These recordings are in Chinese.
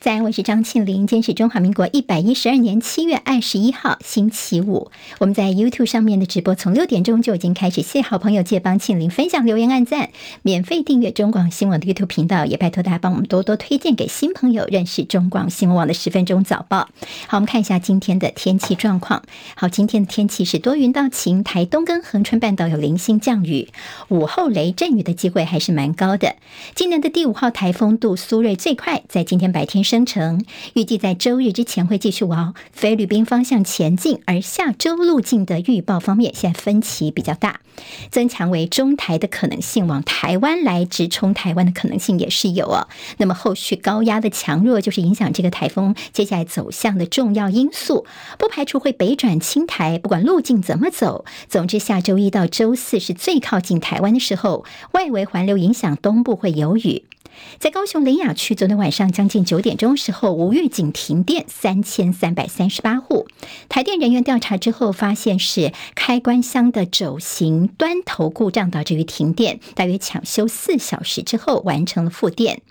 在，我是张庆玲。今天是中华民国一百一十二年七月二十一号，星期五。我们在 YouTube 上面的直播从六点钟就已经开始，谢好朋友借帮庆玲分享、留言、按赞，免费订阅中广新闻网的 YouTube 频道，也拜托大家帮我们多多推荐给新朋友认识中广新闻网的十分钟早报。好，我们看一下今天的天气状况。好，今天的天气是多云到晴，台东跟恒春半岛有零星降雨，午后雷阵雨的机会还是蛮高的。今年的第五号台风杜苏芮最快在今天白天生成，预计在周日之前会继续往菲律宾方向前进。而下周路径的预报方面，现在分歧比较大，增强为中台的可能性，往台湾来直冲台湾的可能性也是有哦。那么后续高压的强弱，就是影响这个台风接下来走向的重要因素。不排除会北转青台，不管路径怎么走，总之下周一到周四是最靠近台湾的时候，外围环流影响东部会有雨。在高雄林雅区，昨天晚上将近九点钟时候，无预警停电三千三百三十八户。台电人员调查之后，发现是开关箱的轴型端头故障导致于停电，大约抢修四小时之后完成了复电。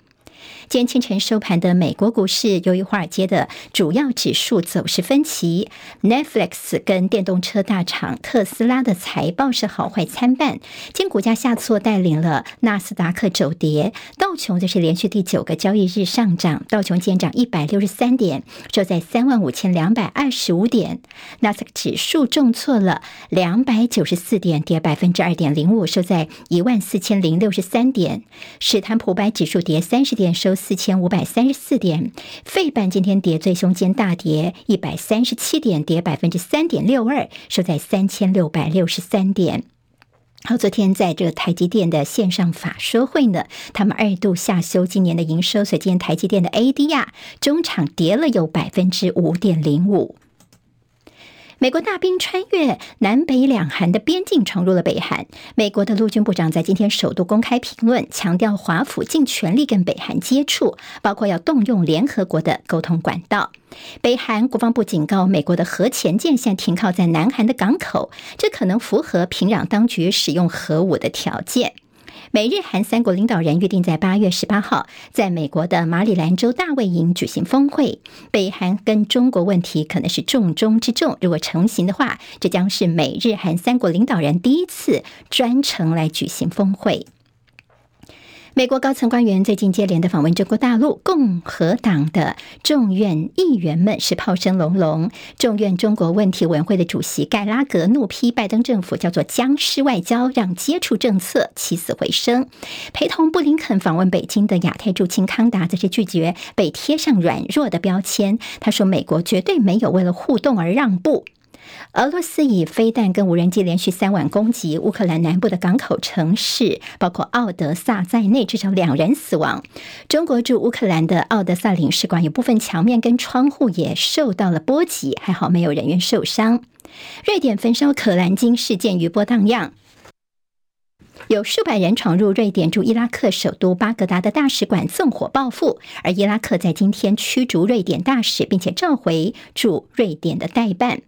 今天清晨收盘的美国股市，由于华尔街的主要指数走势分歧，Netflix 跟电动车大厂特斯拉的财报是好坏参半，今股价下挫带领了纳斯达克走跌，道琼则是连续第九个交易日上涨，道琼今天涨一百六十三点，收在三万五千两百二十五点，纳斯达克指数重挫了两百九十四点，跌百分之二点零五，收在一万四千零六十三点，史坦普百指数跌三十点，收。四千五百三十四点，费半今天跌最凶，间大跌一百三十七点，跌百分之三点六二，收在三千六百六十三点。好，昨天在这个台积电的线上法说会呢，他们二度下修今年的营收，所以今天台积电的 ADR 中场跌了有百分之五点零五。美国大兵穿越南北两韩的边境，闯入了北韩。美国的陆军部长在今天首度公开评论，强调华府尽全力跟北韩接触，包括要动用联合国的沟通管道。北韩国防部警告，美国的核潜舰现停靠在南韩的港口，这可能符合平壤当局使用核武的条件。美日韩三国领导人约定在八月十八号在美国的马里兰州大卫营举行峰会。北韩跟中国问题可能是重中之重，如果成型的话，这将是美日韩三国领导人第一次专程来举行峰会。美国高层官员最近接连的访问中国大陆，共和党的众院议员们是炮声隆隆。众院中国问题委员会的主席盖拉格怒批拜登政府叫做“僵尸外交”，让接触政策起死回生。陪同布林肯访问北京的亚太驻青康达则是拒绝被贴上软弱的标签。他说：“美国绝对没有为了互动而让步。”俄罗斯以飞弹跟无人机连续三晚攻击乌克兰南部的港口城市，包括奥德萨在内，至少两人死亡。中国驻乌克兰的奥德萨领事馆有部分墙面跟窗户也受到了波及，还好没有人员受伤。瑞典焚烧可兰经事件余波荡漾，有数百人闯入瑞典驻伊拉克首都巴格达的大使馆纵火报复，而伊拉克在今天驱逐瑞典大使，并且召回驻瑞典的代办。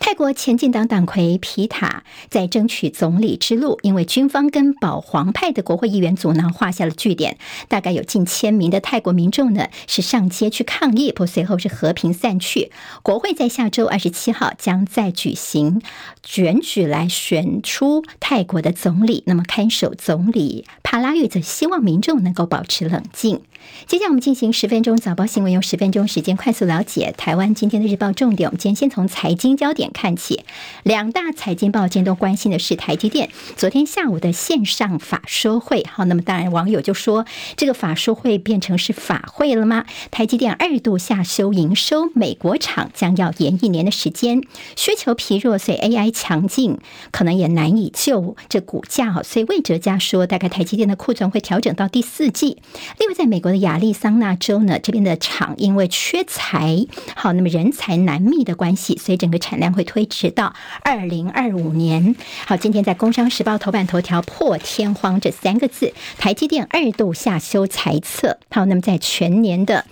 泰国前进党党魁皮塔在争取总理之路，因为军方跟保皇派的国会议员阻挠，画下了句点。大概有近千名的泰国民众呢，是上街去抗议，不过随后是和平散去。国会在下周二十七号将再举行选举来选出泰国的总理。那么看守总理帕拉育则希望民众能够保持冷静。接下来我们进行十分钟早报新闻，用十分钟时间快速了解台湾今天的日报重点。我们今天先从财经焦点看起，两大财经报今天都关心的是台积电昨天下午的线上法说会。好，那么当然网友就说，这个法说会变成是法会了吗？台积电二度下修营收，美国厂将要延一年的时间，需求疲弱，所以 AI 强劲，可能也难以救这股价。所以魏哲家说，大概台积电的库存会调整到第四季。另外，在美国。亚利桑那州呢，这边的厂因为缺材，好，那么人才难觅的关系，所以整个产量会推迟到二零二五年。好，今天在《工商时报》头版头条破天荒这三个字，台积电二度下修财测。好，那么在全年的。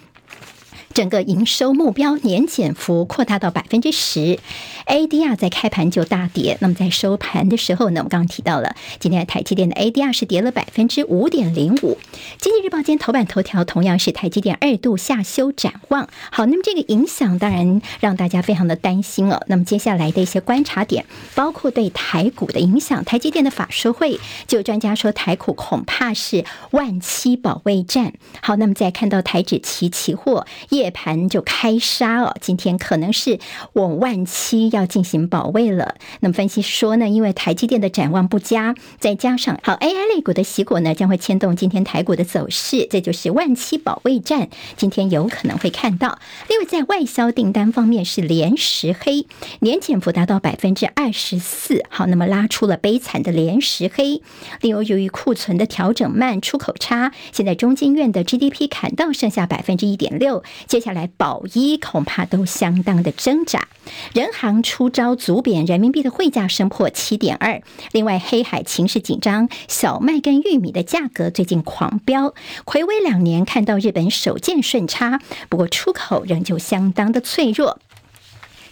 整个营收目标年减幅扩大到百分之十，ADR 在开盘就大跌。那么在收盘的时候呢，我们刚刚提到了，今天的台积电的 ADR 是跌了百分之五点零五。经济日报今天头版头条同样是台积电二度下修展望。好，那么这个影响当然让大家非常的担心了。那么接下来的一些观察点，包括对台股的影响。台积电的法说会就专家说，台股恐怕是万七保卫战。好，那么再看到台指期期货也盘就开杀哦，今天可能是往万七要进行保卫了。那么分析说呢，因为台积电的展望不佳，再加上好 AI 类股的洗股呢，将会牵动今天台股的走势，这就是万七保卫战。今天有可能会看到。另外，在外销订单方面是连十黑，年减幅达到百分之二十四。好，那么拉出了悲惨的连十黑。另外，由于库存的调整慢，出口差，现在中经院的 GDP 砍到剩下百分之一点六。接下来保一恐怕都相当的挣扎。人行出招足贬人民币的汇价升破七点二。另外，黑海情势紧张，小麦跟玉米的价格最近狂飙。魁违两年，看到日本首见顺差，不过出口仍旧相当的脆弱。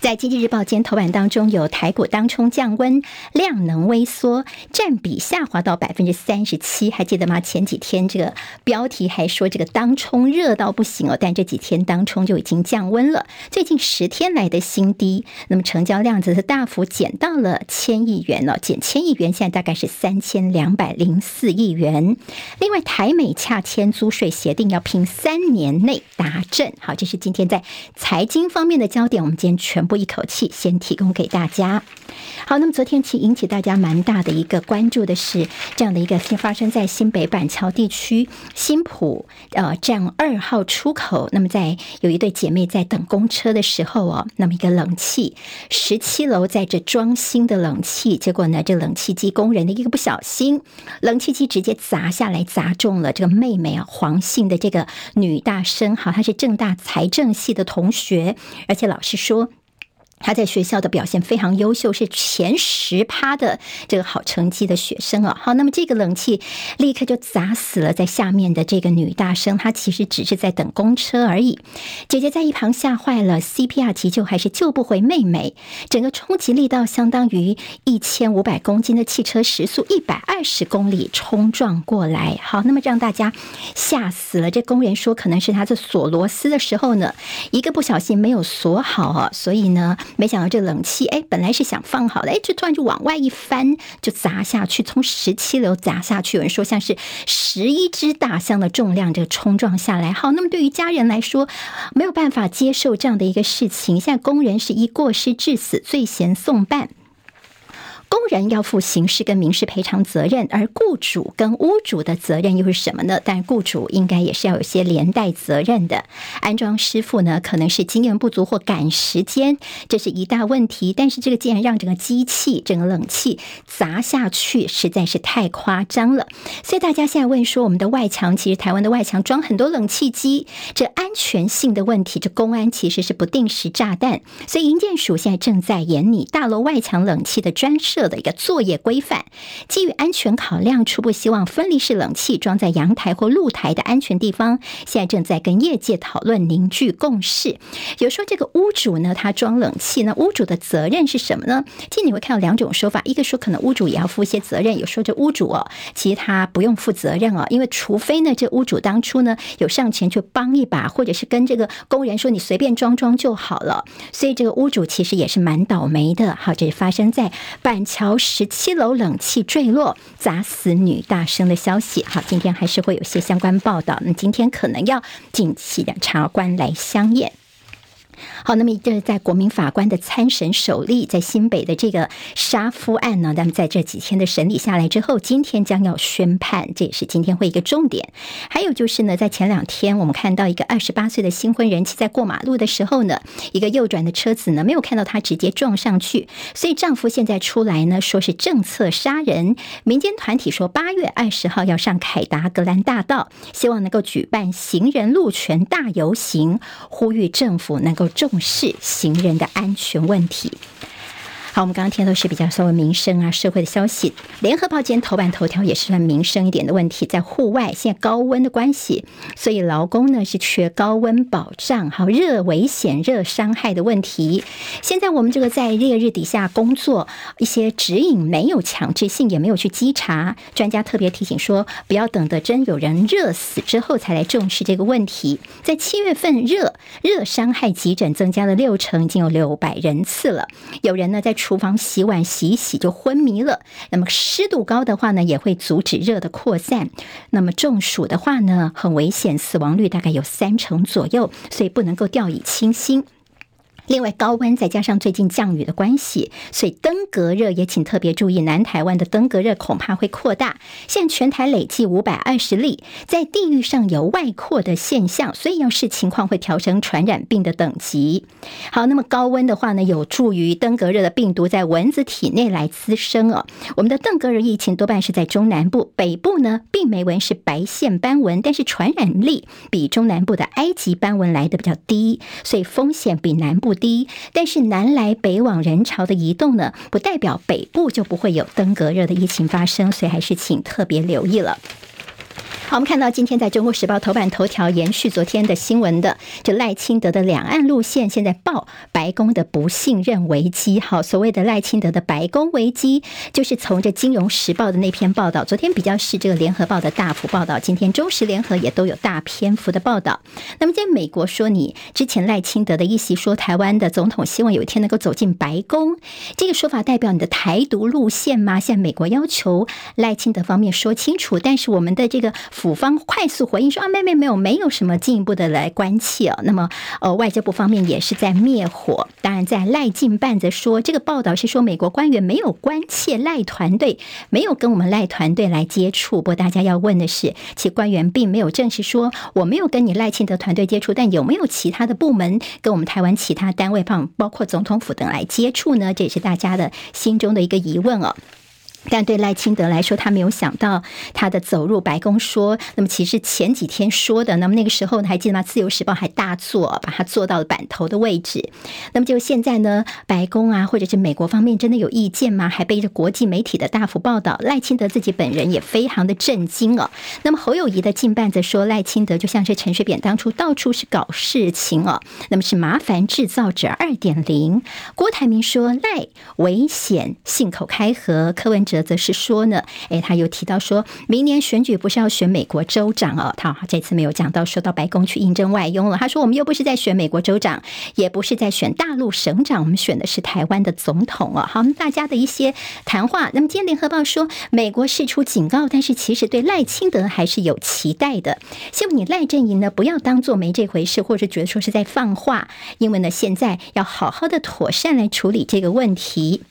在经济日报今天头版当中，有台股当冲降温，量能微缩，占比下滑到百分之三十七，还记得吗？前几天这个标题还说这个当冲热到不行哦，但这几天当冲就已经降温了，最近十天来的新低。那么成交量则是大幅减到了千亿元了，减千亿元，现在大概是三千两百零四亿元。另外，台美洽签租税协定，要拼三年内达阵。好，这是今天在财经方面的焦点，我们今天全部。一口气先提供给大家。好，那么昨天其实引起大家蛮大的一个关注的是这样的一个发生在新北板桥地区新埔呃站二号出口。那么在有一对姐妹在等公车的时候哦，那么一个冷气十七楼在这装新的冷气，结果呢这冷气机工人的一个不小心，冷气机直接砸下来砸中了这个妹妹啊黄姓的这个女大生，好，她是正大财政系的同学，而且老师说。他在学校的表现非常优秀，是前十趴的这个好成绩的学生啊。好，那么这个冷气立刻就砸死了在下面的这个女大生，她其实只是在等公车而已。姐姐在一旁吓坏了，CPR 急救还是救不回妹妹。整个冲击力道相当于一千五百公斤的汽车时速一百二十公里冲撞过来。好，那么让大家吓死了。这工人说，可能是他在锁螺丝的时候呢，一个不小心没有锁好啊，所以呢。没想到这冷气，哎，本来是想放好的，哎，这突然就往外一翻，就砸下去，从十七楼砸下去。有人说像是十一只大象的重量，这个冲撞下来。好，那么对于家人来说，没有办法接受这样的一个事情。现在工人是一过失致死罪嫌送办。工人要负刑事跟民事赔偿责任，而雇主跟屋主的责任又是什么呢？但雇主应该也是要有些连带责任的。安装师傅呢，可能是经验不足或赶时间，这是一大问题。但是这个竟然让整个机器、整个冷气砸下去，实在是太夸张了。所以大家现在问说，我们的外墙其实台湾的外墙装很多冷气机，这安全性的问题，这公安其实是不定时炸弹。所以营建署现在正在研拟大楼外墙冷气的专设。的一个作业规范，基于安全考量，初步希望分离式冷气装在阳台或露台的安全地方。现在正在跟业界讨论，凝聚共识。有说这个屋主呢，他装冷气呢，屋主的责任是什么呢？其实你会看到两种说法，一个说可能屋主也要负一些责任，有说这屋主哦，其实他不用负责任哦，因为除非呢，这屋主当初呢有上前去帮一把，或者是跟这个工人说你随便装装就好了。所以这个屋主其实也是蛮倒霉的。好，这是发生在板桥十七楼冷气坠落砸死女大生的消息，好，今天还是会有些相关报道。那今天可能要近期的茶官来相验。好，那么这是在国民法官的参审首例，在新北的这个杀夫案呢，那么在这几天的审理下来之后，今天将要宣判，这也是今天会一个重点。还有就是呢，在前两天我们看到一个二十八岁的新婚人妻在过马路的时候呢，一个右转的车子呢没有看到她直接撞上去，所以丈夫现在出来呢说是政策杀人。民间团体说八月二十号要上凯达格兰大道，希望能够举办行人路权大游行，呼吁政府能够。重视行人的安全问题。好，我们刚刚听的都是比较稍微民生啊、社会的消息。联合报今天头版头条也是算民生一点的问题，在户外现在高温的关系，所以劳工呢是缺高温保障，好，热危险、热伤害的问题。现在我们这个在烈日底下工作，一些指引没有强制性，也没有去稽查。专家特别提醒说，不要等得真有人热死之后才来重视这个问题。在七月份热热伤害急诊增加了六成，已经有六百人次了。有人呢在。厨房洗碗洗一洗就昏迷了。那么湿度高的话呢，也会阻止热的扩散。那么中暑的话呢，很危险，死亡率大概有三成左右，所以不能够掉以轻心。另外，高温再加上最近降雨的关系，所以登革热也请特别注意，南台湾的登革热恐怕会扩大。现全台累计五百二十例，在地域上有外扩的现象，所以要视情况会调整传染病的等级。好，那么高温的话呢，有助于登革热的病毒在蚊子体内来滋生哦。我们的登革热疫情多半是在中南部，北部呢病媒蚊是白线斑蚊，但是传染力比中南部的埃及斑蚊来的比较低，所以风险比南部低，但是南来北往人潮的移动呢，不代表北部就不会有登革热的疫情发生，所以还是请特别留意了。好，我们看到今天在中国时报头版头条延续昨天的新闻的，这赖清德的两岸路线现在爆白宫的不信任危机。好，所谓的赖清德的白宫危机，就是从这金融时报的那篇报道，昨天比较是这个联合报的大幅报道，今天中时联合也都有大篇幅的报道。那么在美国说，你之前赖清德的一席说台湾的总统希望有一天能够走进白宫，这个说法代表你的台独路线吗？现在美国要求赖清德方面说清楚，但是我们的这个。府方快速回应说：“啊，没没没有，没有什么进一步的来关切哦。那么，呃，外交部方面也是在灭火。当然，在赖进办则说，这个报道是说美国官员没有关切赖团队，没有跟我们赖团队来接触。不过，大家要问的是，其官员并没有证实说我没有跟你赖清德团队接触，但有没有其他的部门跟我们台湾其他单位，包包括总统府等来接触呢？这也是大家的心中的一个疑问哦。”但对赖清德来说，他没有想到他的走入白宫说，那么其实前几天说的，那么那个时候呢，还记得吗？自由时报还大做，把他做到了版头的位置。那么就现在呢，白宫啊，或者是美国方面真的有意见吗？还背着国际媒体的大幅报道，赖清德自己本人也非常的震惊哦。那么侯友谊的近半则说，赖清德就像是陈水扁当初到处是搞事情哦，那么是麻烦制造者二点零。郭台铭说赖危险，信口开河。柯文哲。则是说呢，诶，他又提到说，明年选举不是要选美国州长哦，他这次没有讲到说到白宫去应征外佣了。他说，我们又不是在选美国州长，也不是在选大陆省长，我们选的是台湾的总统哦。好，我们大家的一些谈话。那么今天联合报说，美国释出警告，但是其实对赖清德还是有期待的。希望你赖阵营呢，不要当做没这回事，或者觉得说是在放话，因为呢，现在要好好的妥善来处理这个问题。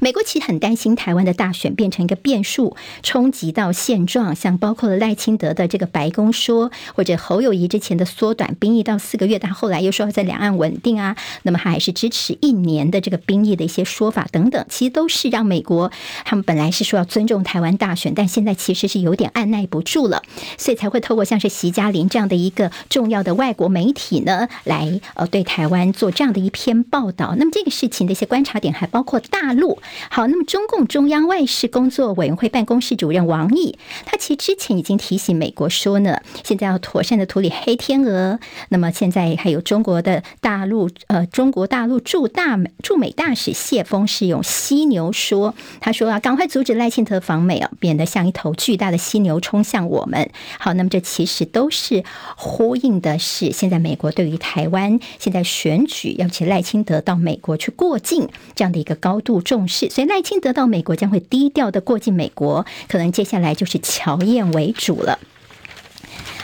美国其实很担心台湾的大选变成一个变数，冲击到现状，像包括了赖清德的这个白宫说，或者侯友谊之前的缩短兵役到四个月，但后来又说要在两岸稳定啊，那么他还是支持一年的这个兵役的一些说法等等，其实都是让美国他们本来是说要尊重台湾大选，但现在其实是有点按捺不住了，所以才会透过像是习嘉林这样的一个重要的外国媒体呢，来呃对台湾做这样的一篇报道。那么这个事情的一些观察点还包括大陆。好，那么中共中央外事工作委员会办公室主任王毅，他其实之前已经提醒美国说呢，现在要妥善的处理黑天鹅。那么现在还有中国的大陆，呃，中国大陆驻大美驻美大使谢锋是用犀牛说，他说啊，赶快阻止赖清德访美啊，变得像一头巨大的犀牛冲向我们。好，那么这其实都是呼应的是，现在美国对于台湾现在选举要请赖清德到美国去过境这样的一个高度重视，所以赖清德到美国将会低调的过境美国，可能接下来就是乔燕为主了。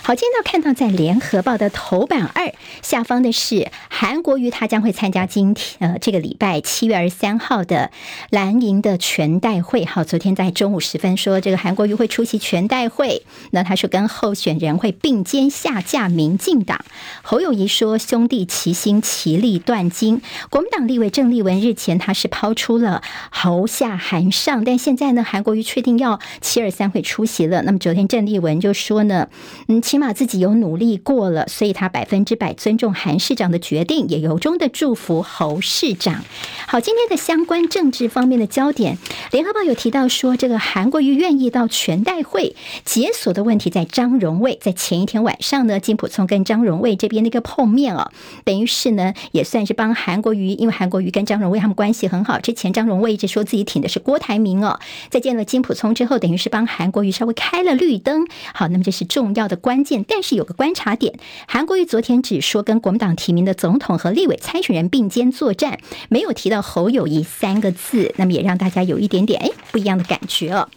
好，今天呢看到在联合报的头版二下方的是韩国瑜，他将会参加今天呃这个礼拜七月二十三号的蓝营的全代会。好，昨天在中午时分说这个韩国瑜会出席全代会，那他说跟候选人会并肩下架民进党。侯友谊说兄弟齐心，其利断金。国民党立委郑丽文日前他是抛出了侯下韩上，但现在呢韩国瑜确定要七二三会出席了。那么昨天郑丽文就说呢，嗯。起码自己有努力过了，所以他百分之百尊重韩市长的决定，也由衷的祝福侯市长。好，今天的相关政治方面的焦点，联合报有提到说，这个韩国瑜愿意到全代会解锁的问题，在张荣卫在前一天晚上呢，金普聪跟张荣卫这边的一个碰面哦，等于是呢，也算是帮韩国瑜，因为韩国瑜跟张荣卫他们关系很好，之前张荣卫一直说自己挺的是郭台铭哦，在见了金普聪之后，等于是帮韩国瑜稍微开了绿灯。好，那么这是重要的关但是有个观察点，韩国瑜昨天只说跟国民党提名的总统和立委参选人并肩作战，没有提到侯友谊三个字，那么也让大家有一点点哎不一样的感觉哦。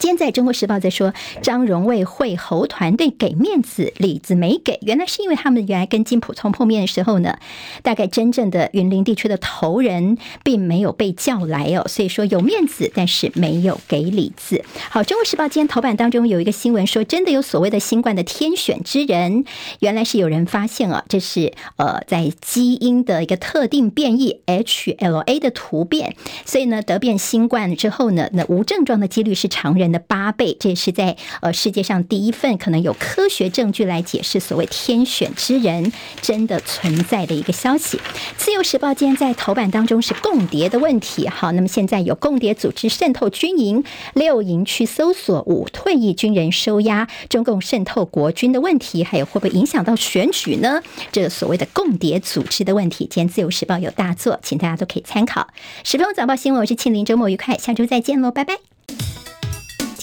今天在中国时报在说张荣卫会猴团队给面子，李子没给，原来是因为他们原来跟金普聪碰面的时候呢，大概真正的云林地区的头人并没有被叫来哦，所以说有面子，但是没有给李子。好，中国时报今天头版当中有一个新闻说，真的有所谓的新冠的天选之人，原来是有人发现啊，这是呃在基因的一个特定变异 HLA 的突变，所以呢得变新冠之后呢，那无症状的几率是常人人的八倍，这也是在呃世界上第一份可能有科学证据来解释所谓天选之人真的存在的一个消息。自由时报今天在头版当中是共谍的问题，好，那么现在有共谍组织渗透军营，六营区搜索五退役军人收押，中共渗透国军的问题，还有会不会影响到选举呢？这个所谓的共谍组织的问题，今天自由时报有大作，请大家都可以参考。十分钟早报新闻，我是庆玲，周末愉快，下周再见喽，拜拜。